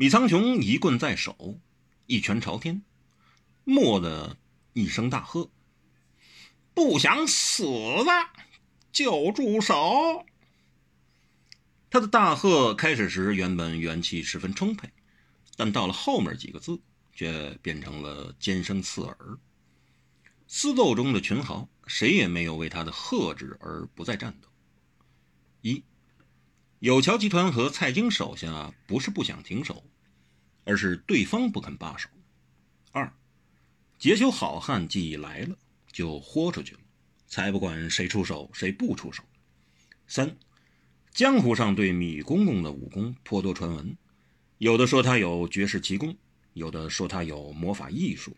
米苍穹一棍在手，一拳朝天，蓦的一声大喝：“不想死的就住手！”他的大喝开始时原本元气十分充沛，但到了后面几个字，却变成了尖声刺耳。私斗中的群豪，谁也没有为他的喝止而不再战斗。有桥集团和蔡京手下不是不想停手，而是对方不肯罢手。二，劫囚好汉既来了，就豁出去了，才不管谁出手谁不出手。三。江湖上对米公公的武功颇多传闻，有的说他有绝世奇功，有的说他有魔法艺术，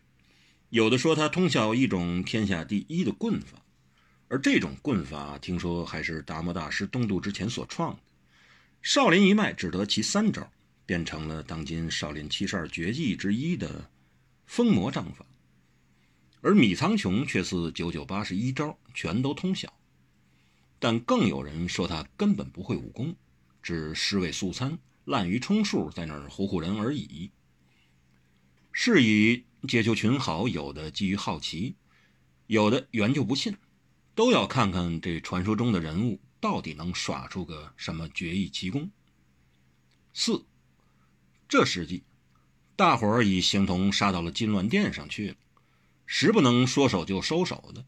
有的说他通晓一种天下第一的棍法，而这种棍法听说还是达摩大师东渡之前所创的。少林一脉只得其三招，变成了当今少林七十二绝技之一的封魔掌法，而米苍穹却是九九八十一招全都通晓。但更有人说他根本不会武功，只尸位素餐、滥竽充数，在那儿唬唬人而已。是以解救群豪，有的基于好奇，有的原就不信，都要看看这传说中的人物到底能耍出个什么绝艺奇功。四，这时机，大伙儿已形同杀到了金銮殿上去了，实不能说手就收手的，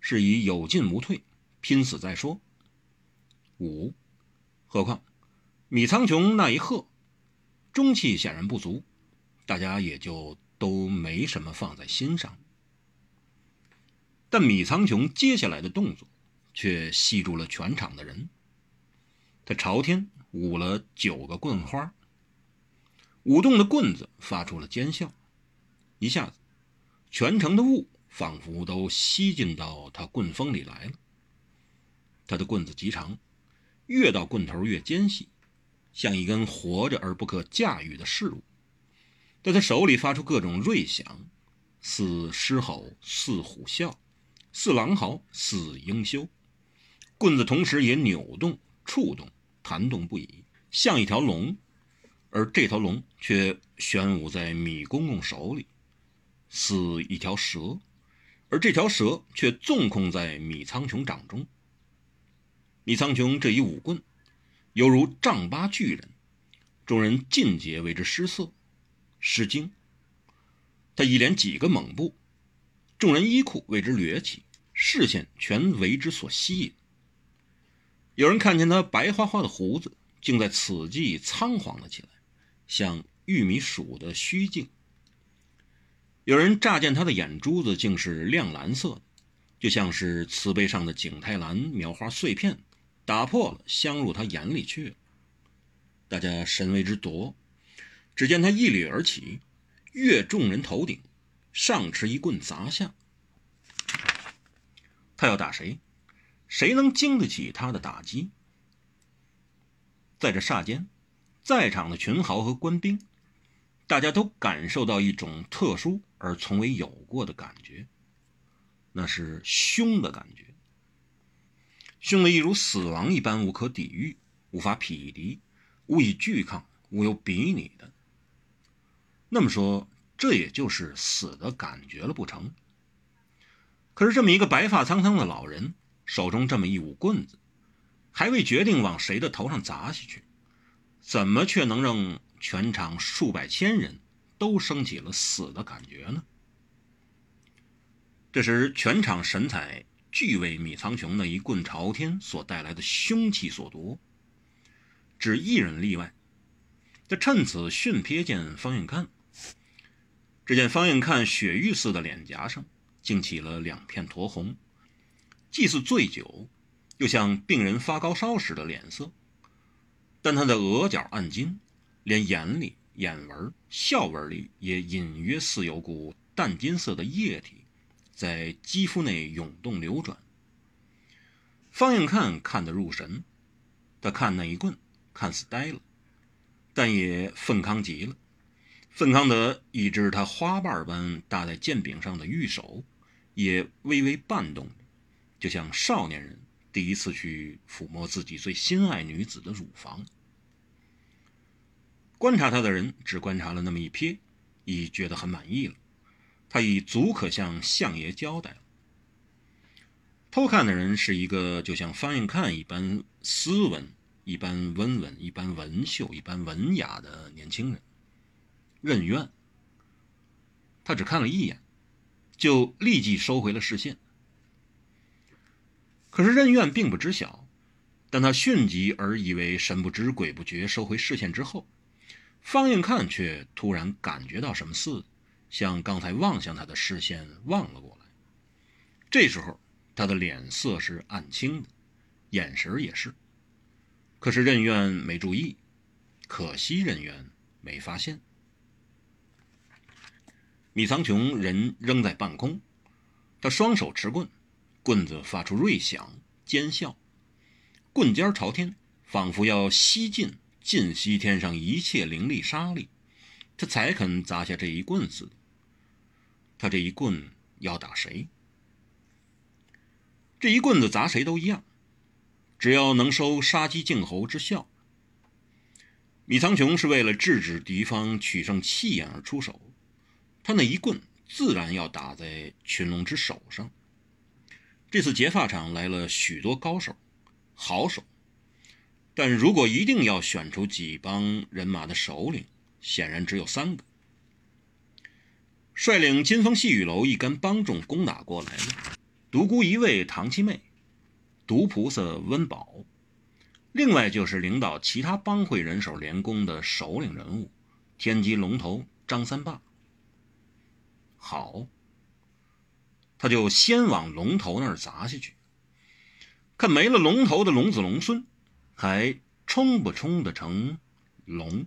是以有进无退。拼死再说。五，何况米苍穹那一喝，中气显然不足，大家也就都没什么放在心上。但米苍穹接下来的动作，却吸住了全场的人。他朝天舞了九个棍花，舞动的棍子发出了尖啸，一下子，全城的雾仿佛都吸进到他棍锋里来了。他的棍子极长，越到棍头越尖细，像一根活着而不可驾驭的事物。在他手里发出各种锐响，似狮吼，似虎啸，似狼嚎，似鹰休。棍子同时也扭动、触动、弹动不已，像一条龙，而这条龙却玄武在米公公手里，似一条蛇，而这条蛇却纵控在米苍穹掌中。米苍穹这一舞棍，犹如丈八巨人，众人尽皆为之失色、失惊。他一连几个猛步，众人衣裤为之掠起，视线全为之所吸引。有人看见他白花花的胡子，竟在此际苍黄了起来，像玉米薯的虚茎；有人乍见他的眼珠子，竟是亮蓝色的，就像是瓷杯上的景泰蓝描花碎片。打破了，镶入他眼里去了。大家神为之夺。只见他一掠而起，越众人头顶，上持一棍砸下。他要打谁？谁能经得起他的打击？在这霎间，在场的群豪和官兵，大家都感受到一种特殊而从未有过的感觉，那是凶的感觉。凶的一如死亡一般无可抵御，无法匹敌，无以拒抗，无有比拟的。那么说，这也就是死的感觉了不成？可是这么一个白发苍苍的老人，手中这么一舞棍子，还未决定往谁的头上砸下去，怎么却能让全场数百千人都升起了死的感觉呢？这时，全场神采。俱为米苍穹那一棍朝天所带来的凶气所夺，只一人例外。他趁此迅瞥见方应看，只见方应看雪玉似的脸颊上竟起了两片酡红，既似醉酒，又像病人发高烧时的脸色。但他的额角暗金，连眼里、眼纹、笑纹里也隐约似有股淡金色的液体。在肌肤内涌动流转。方应看看得入神，他看那一棍，看似呆了，但也愤康极了。愤康得以致他花瓣般搭在剑柄上的玉手，也微微颤动着，就像少年人第一次去抚摸自己最心爱女子的乳房。观察他的人只观察了那么一瞥，已觉得很满意了。他已足可向相爷交代了。偷看的人是一个就像方应看一般斯文、一般温文、一般文秀、一般文雅的年轻人，任怨。他只看了一眼，就立即收回了视线。可是任怨并不知晓，但他迅疾而以为神不知鬼不觉收回视线之后。方应看却突然感觉到什么似的，向刚才望向他的视线望了过来。这时候，他的脸色是暗青的，眼神也是。可是任怨没注意，可惜任渊没发现。米苍穹人仍在半空，他双手持棍，棍子发出锐响尖啸，棍尖朝天，仿佛要吸尽。尽吸天上一切灵力杀力，他才肯砸下这一棍似的。他这一棍要打谁？这一棍子砸谁都一样，只要能收杀鸡儆猴之效。米苍穹是为了制止敌方取胜气焰而出手，他那一棍自然要打在群龙之手上。这次劫法场来了许多高手、好手。但如果一定要选出几帮人马的首领，显然只有三个。率领金风细雨楼一干帮众攻打过来了，独孤一位唐七妹，毒菩萨温宝，另外就是领导其他帮会人手联攻的首领人物，天机龙头张三霸。好，他就先往龙头那儿砸下去，看没了龙头的龙子龙孙。还冲不冲得成龙？